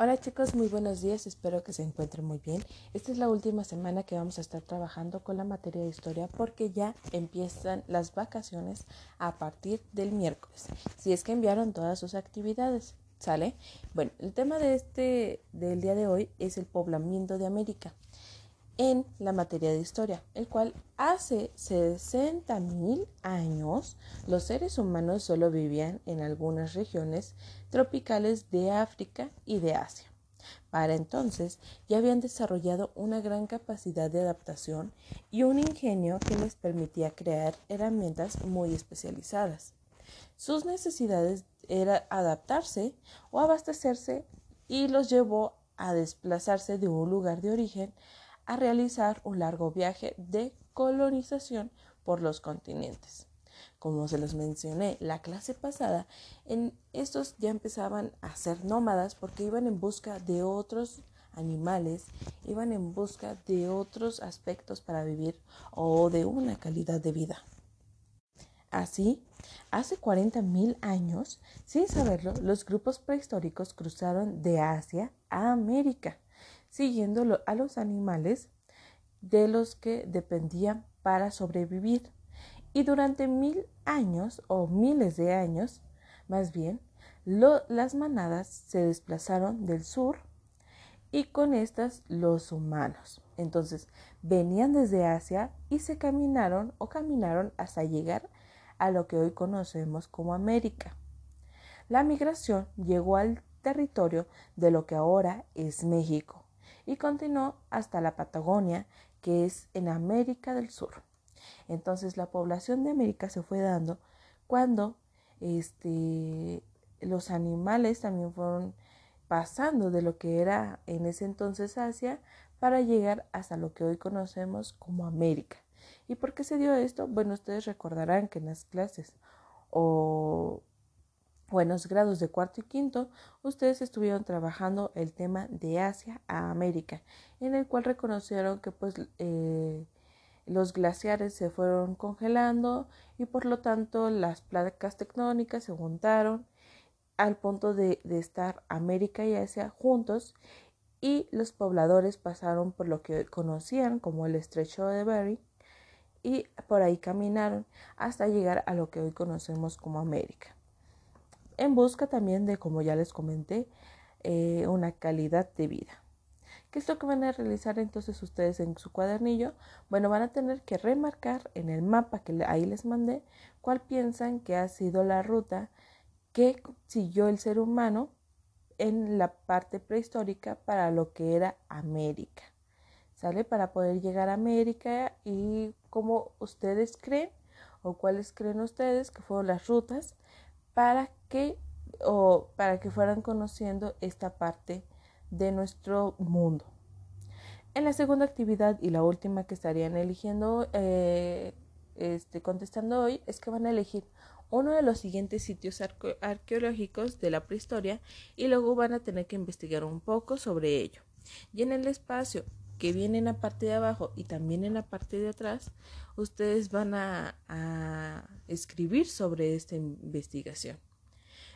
Hola chicos, muy buenos días, espero que se encuentren muy bien. Esta es la última semana que vamos a estar trabajando con la materia de historia porque ya empiezan las vacaciones a partir del miércoles. Si es que enviaron todas sus actividades, ¿sale? Bueno, el tema de este del día de hoy es el poblamiento de América en la materia de historia, el cual hace 60.000 años los seres humanos solo vivían en algunas regiones tropicales de África y de Asia. Para entonces ya habían desarrollado una gran capacidad de adaptación y un ingenio que les permitía crear herramientas muy especializadas. Sus necesidades era adaptarse o abastecerse y los llevó a desplazarse de un lugar de origen a realizar un largo viaje de colonización por los continentes. Como se los mencioné la clase pasada, en estos ya empezaban a ser nómadas porque iban en busca de otros animales, iban en busca de otros aspectos para vivir o de una calidad de vida. Así, hace 40.000 años, sin saberlo, los grupos prehistóricos cruzaron de Asia a América siguiendo a los animales de los que dependían para sobrevivir. Y durante mil años o miles de años, más bien, las manadas se desplazaron del sur y con estas los humanos. Entonces venían desde Asia y se caminaron o caminaron hasta llegar a lo que hoy conocemos como América. La migración llegó al territorio de lo que ahora es México y continuó hasta la Patagonia, que es en América del Sur. Entonces la población de América se fue dando cuando este, los animales también fueron pasando de lo que era en ese entonces Asia para llegar hasta lo que hoy conocemos como América. ¿Y por qué se dio esto? Bueno, ustedes recordarán que en las clases o buenos grados de cuarto y quinto, ustedes estuvieron trabajando el tema de Asia a América, en el cual reconocieron que pues eh, los glaciares se fueron congelando y por lo tanto las placas tectónicas se juntaron al punto de, de estar América y Asia juntos y los pobladores pasaron por lo que conocían como el estrecho de Bering y por ahí caminaron hasta llegar a lo que hoy conocemos como América en busca también de, como ya les comenté, eh, una calidad de vida. ¿Qué es lo que van a realizar entonces ustedes en su cuadernillo? Bueno, van a tener que remarcar en el mapa que ahí les mandé cuál piensan que ha sido la ruta que siguió el ser humano en la parte prehistórica para lo que era América. ¿Sale? Para poder llegar a América y cómo ustedes creen o cuáles creen ustedes que fueron las rutas para que o para que fueran conociendo esta parte de nuestro mundo. En la segunda actividad y la última que estarían eligiendo, eh, este, contestando hoy, es que van a elegir uno de los siguientes sitios arqueológicos de la prehistoria y luego van a tener que investigar un poco sobre ello. Y en el espacio que viene en la parte de abajo y también en la parte de atrás, ustedes van a, escribir sobre esta investigación.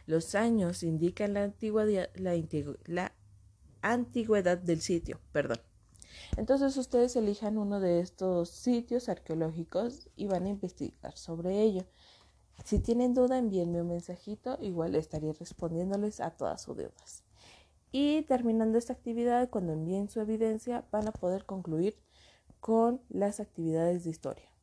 Los años indican la antigüedad, la, la antigüedad del sitio, perdón. Entonces ustedes elijan uno de estos sitios arqueológicos y van a investigar sobre ello. Si tienen duda, envíenme un mensajito, igual estaré respondiéndoles a todas sus dudas. Y terminando esta actividad, cuando envíen su evidencia, van a poder concluir con las actividades de historia.